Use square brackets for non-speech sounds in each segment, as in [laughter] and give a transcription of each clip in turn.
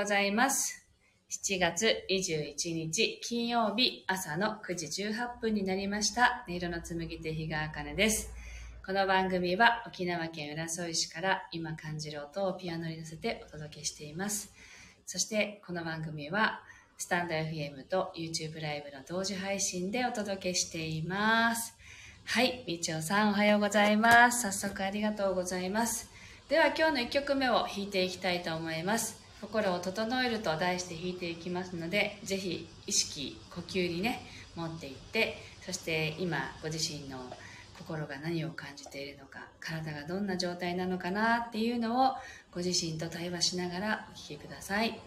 ございます。7月21日金曜日朝の9時18分になりました。音色の紡手日川茜です。この番組は沖縄県浦添市から今感じる音をピアノに乗せてお届けしています。そしてこの番組はスタンド FM と YouTube ライブの同時配信でお届けしています。はい、みちおさんおはようございます。早速ありがとうございます。では今日の1曲目を弾いていきたいと思います。心を整えると題して弾いていきますので、ぜひ意識、呼吸にね、持っていって、そして今ご自身の心が何を感じているのか、体がどんな状態なのかなっていうのをご自身と対話しながらお聴きください。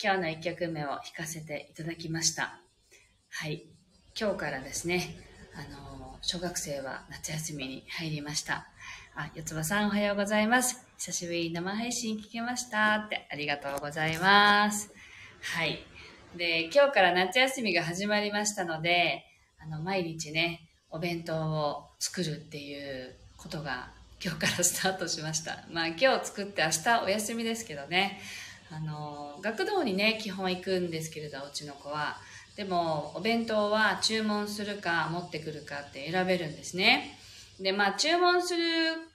今日の1曲目を弾かせていただきました。はい、今日からですね、あの、小学生は夏休みに入りました。あ、四つ葉さんおはようございます。久しぶりに生配信聞けましたってありがとうございます。はい。で、今日から夏休みが始まりましたので、あの、毎日ね、お弁当を作るっていうことが今日からスタートしました。まあ今日作って明日お休みですけどね、あの、学童にね、基本行くんですけれど、うちの子は。でも、お弁当は注文するか持ってくるかって選べるんですね。で、まあ、注文する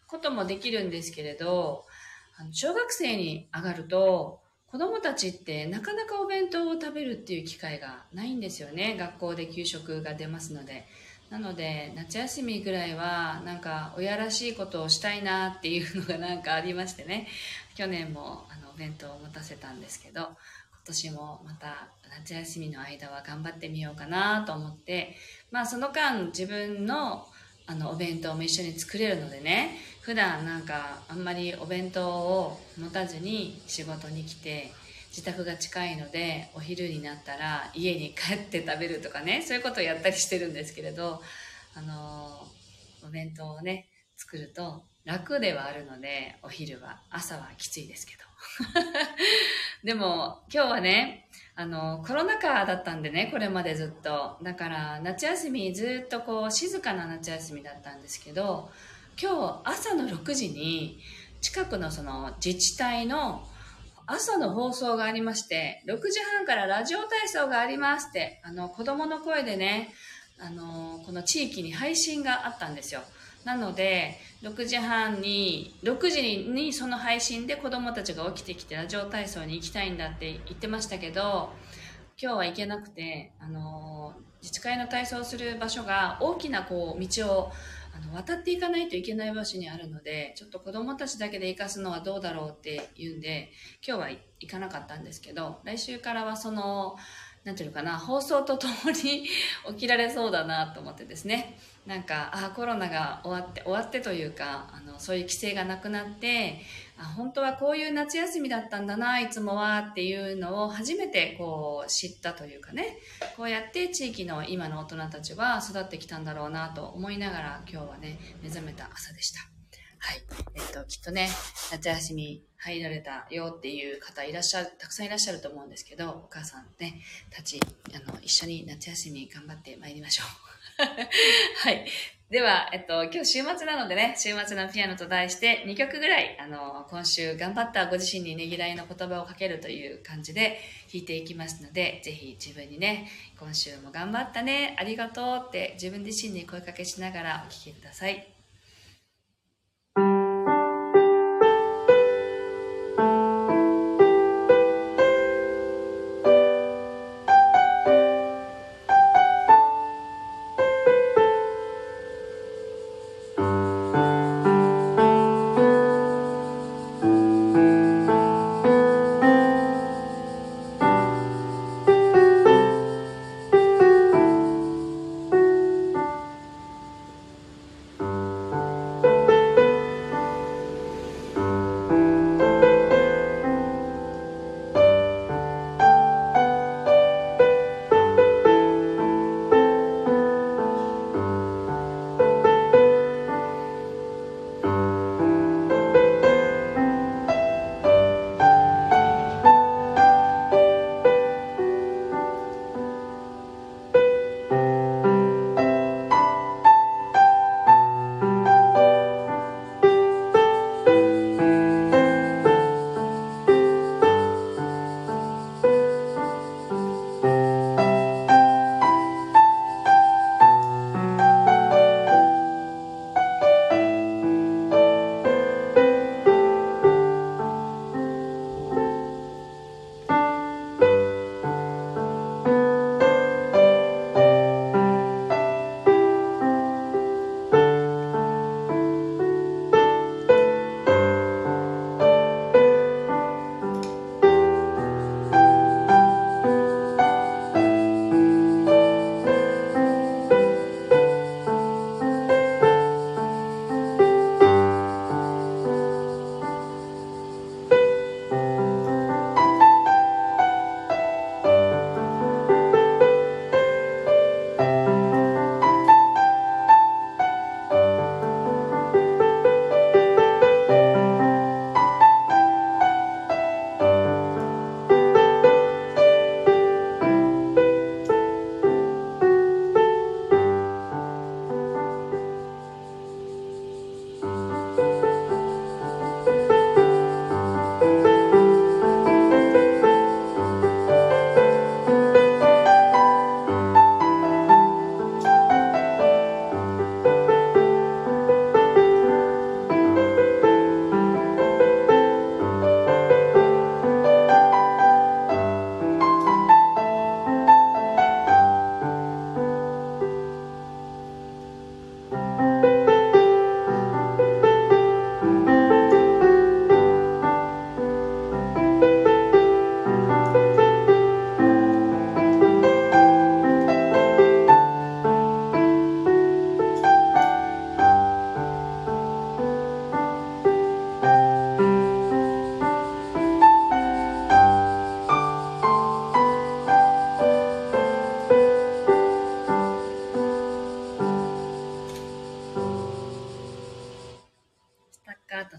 こともできるんですけれど、あの小学生に上がると、子供たちってなかなかお弁当を食べるっていう機会がないんですよね。学校で給食が出ますので。なので、夏休みぐらいは、なんか、親らしいことをしたいなっていうのがなんかありましてね。去年も、お弁当を持たせたんですけど、今年もまた夏休みの間は頑張ってみようかなと思って、まあその間自分のあのお弁当も一緒に作れるのでね、普段なんかあんまりお弁当を持たずに仕事に来て、自宅が近いのでお昼になったら家に帰って食べるとかねそういうことをやったりしてるんですけれどあのお弁当をね作ると楽ではあるのでお昼は朝はきついですけど。[laughs] でも今日はねあのコロナ禍だったんでねこれまでずっとだから夏休みずっとこう静かな夏休みだったんですけど今日朝の6時に近くのその自治体の朝の放送がありまして、6時半からラジオ体操がありますって、あの、子供の声でね、あの、この地域に配信があったんですよ。なので、6時半に、6時にその配信で子供たちが起きてきてラジオ体操に行きたいんだって言ってましたけど、今日は行けなくて、あの、自治会の体操する場所が大きなこう道をあの渡っていかないといけない場所にあるのでちょっと子供たちだけで行かすのはどうだろうって言うんで今日は行かなかったんですけど来週からはそのなんていうのかな放送とともに起きられそうだなと思ってですねなんかあコロナが終わって終わってというかあのそういう規制がなくなってあ本当はこういう夏休みだったんだないつもはっていうのを初めてこう知ったというかねこうやって地域の今の大人たちは育ってきたんだろうなと思いながら今日はね目覚めた朝でした。はい。えっと、きっとね、夏休み入られたよっていう方いらっしゃる、たくさんいらっしゃると思うんですけど、お母さんね、たち、あの、一緒に夏休み頑張ってまいりましょう。[laughs] はい。では、えっと、今日週末なのでね、週末のピアノと題して2曲ぐらい、あの、今週頑張ったご自身にねぎらいの言葉をかけるという感じで弾いていきますので、ぜひ自分にね、今週も頑張ったね、ありがとうって自分自身に声かけしながらお聴きください。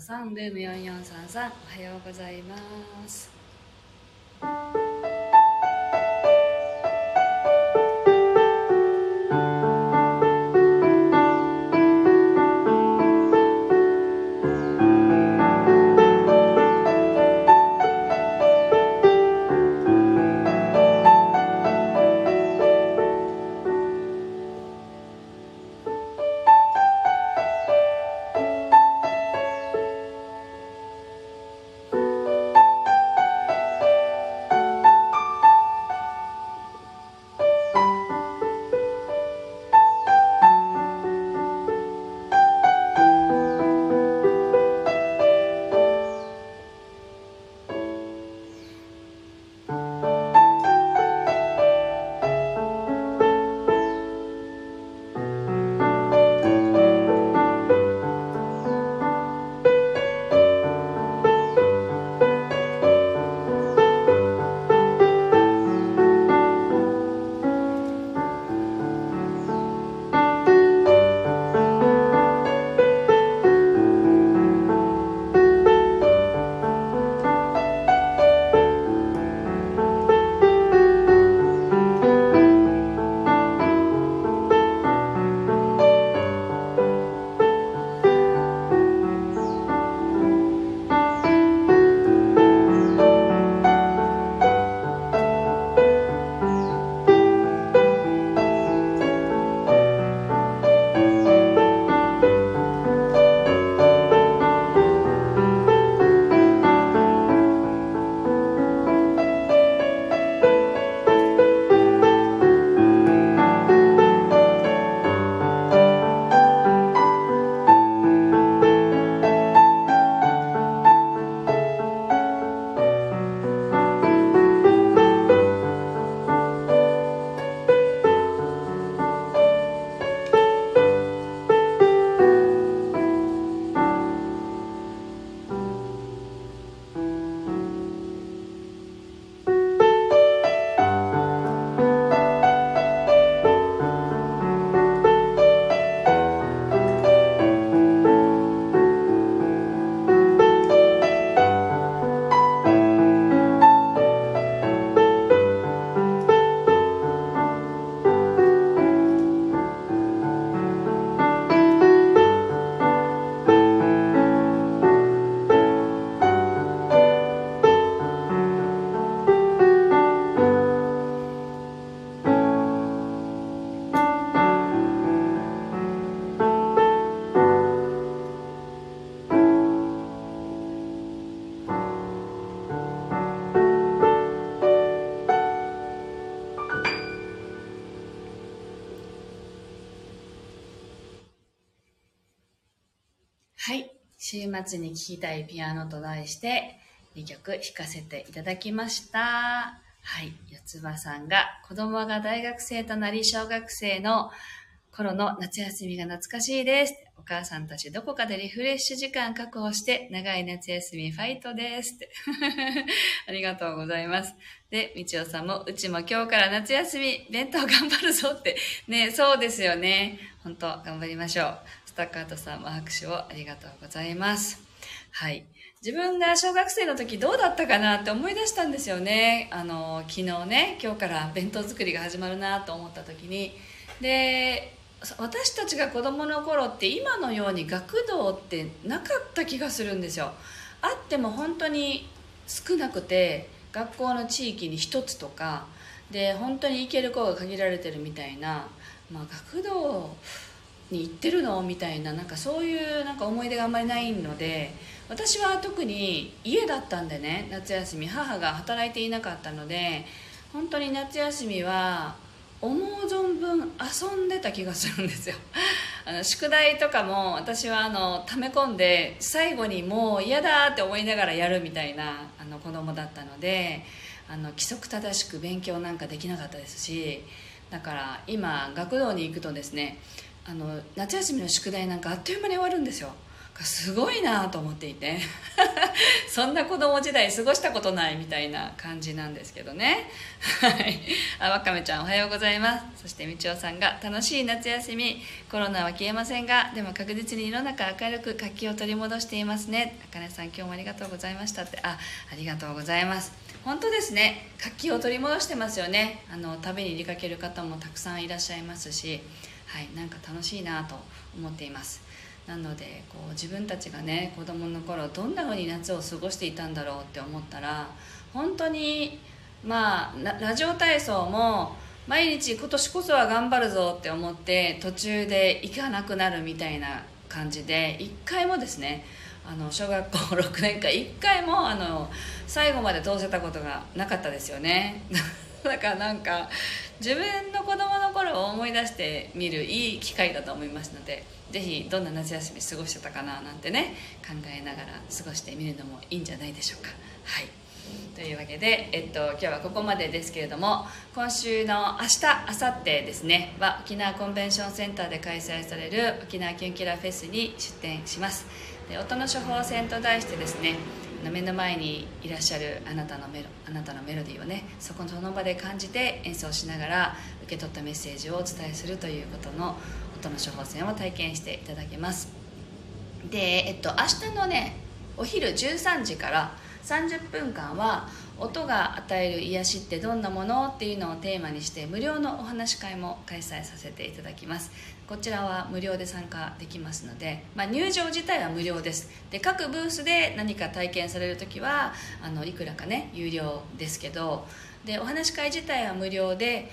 さんルーム4433おはようございます。週末に聴きたいピアノと題して2曲弾かせていただきました。はい。四つ葉さんが子供が大学生となり小学生の頃の夏休みが懐かしいです。お母さんたちどこかでリフレッシュ時間確保して長い夏休みファイトです。[laughs] ありがとうございます。で、みちおさんも、うちも今日から夏休み、弁当頑張るぞって。ね、そうですよね。本当頑張りましょう。スタカートさんも拍手をありがとうございます。はい。自分が小学生の時どうだったかなって思い出したんですよね。あの、昨日ね、今日から弁当作りが始まるなと思った時に。で、私たちが子供の頃って今のように学童ってなかった気がするんですよ。あっても本当に少なくて、学校の地域に1つとか、で、本当に行ける子が限られてるみたいな、まあ学童、に行ってるの？みたいななんかそういうなんか思い出があんまりないので私は特に家だったんでね夏休み母が働いていなかったので本当に夏休みは思う存分遊んでた気がするんですよ。[laughs] あの宿題とかも私はあの溜め込んで最後にもう嫌だって思いながらやるみたいなあの子供だったのであの規則正しく勉強なんかできなかったですしだから今学童に行くとですねあの夏休みの宿題なんかあっという間に終わるんですよ。すごいなと思っていて。[laughs] そんな子供時代過ごしたことないみたいな感じなんですけどね。はい。あわかめちゃんおはようございます。そしてみちおさんが楽しい夏休み。コロナは消えませんがでも確実に世の中明るく活気を取り戻していますね。あかねさん今日もありがとうございましたって。あありがとうございます。本当ですね。活気を取り戻してますよね。あの旅に出かける方もたくさんいらっしゃいますし。はいなんか楽しいなと思っています。なのでこう自分たちがね子供の頃どんな風に夏を過ごしていたんだろうって思ったら本当にまあラジオ体操も毎日今年こそは頑張るぞって思って途中で行かなくなるみたいな感じで1回もですねあの小学校 [laughs] 6年間1回もあの最後まで通せたことがなかったですよね。[laughs] だからなんか自分の子供の頃を思い出してみるいい機会だと思いますのでぜひどんな夏休み過ごしてたかななんてね考えながら過ごしてみるのもいいんじゃないでしょうか。はい。というわけで、えっと、今日はここまでですけれども今週の明日明後日ですねは沖縄コンベンションセンターで開催される沖縄キュンキラフェスに出展します。で音の処方箋と題してですね目の前にいらっしゃるあなたのメロあなたのメロディーをねそこのその場で感じて演奏しながら受け取ったメッセージをお伝えするということの音の処方箋を体験していただけます。で、えっと、明日のねお昼13時から30分間は音が与える癒しってどんなものっていうのをテーマにして無料のお話し会も開催させていただきます。こちらは無料で参加できますので、まあ、入場自体は無料です。で各ブースで何か体験される時はあのいくらかね有料ですけどでお話し会自体は無料で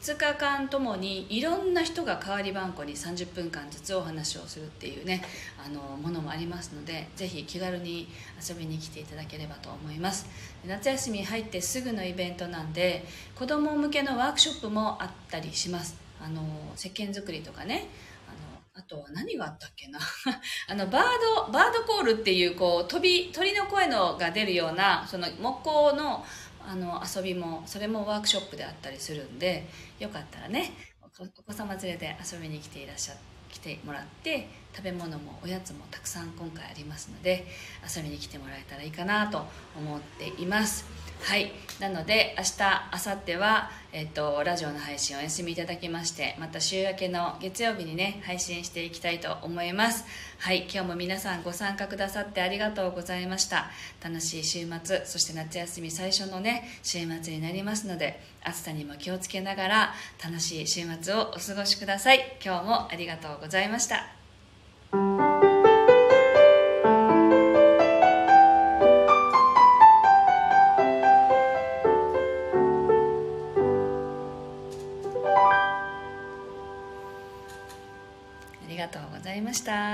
2日間ともにいろんな人が代わり番号に30分間ずつお話をするっていうねあのものもありますのでぜひ気軽に遊びに来ていただければと思います。夏休み入ってすぐのイベントなんで子ども向けのワークショップもあったりします。あの石鹸作りとかね。あのあとは何があったっけな。[laughs] あのバードバードコールっていうこう飛び鳥の声のが出るようなその木工のあの遊びもそれもワークショップであったりするんでよかったらねお子様連れで遊びに来ていらっしゃ来てもらって食べ物もおやつもたくさん今回ありますので遊びに来てもらえたらいいかなと思っています。はい。なので明日明後日は、えっと、ラジオの配信をお休みいただきましてまた週明けの月曜日にね配信していきたいと思います。はい。今日も皆さんご参加くださってありがとうございました。楽しい週末そして夏休み最初のね週末になりますので暑さにも気をつけながら楽しい週末をお過ごしください。今日もありがとうございました。ました。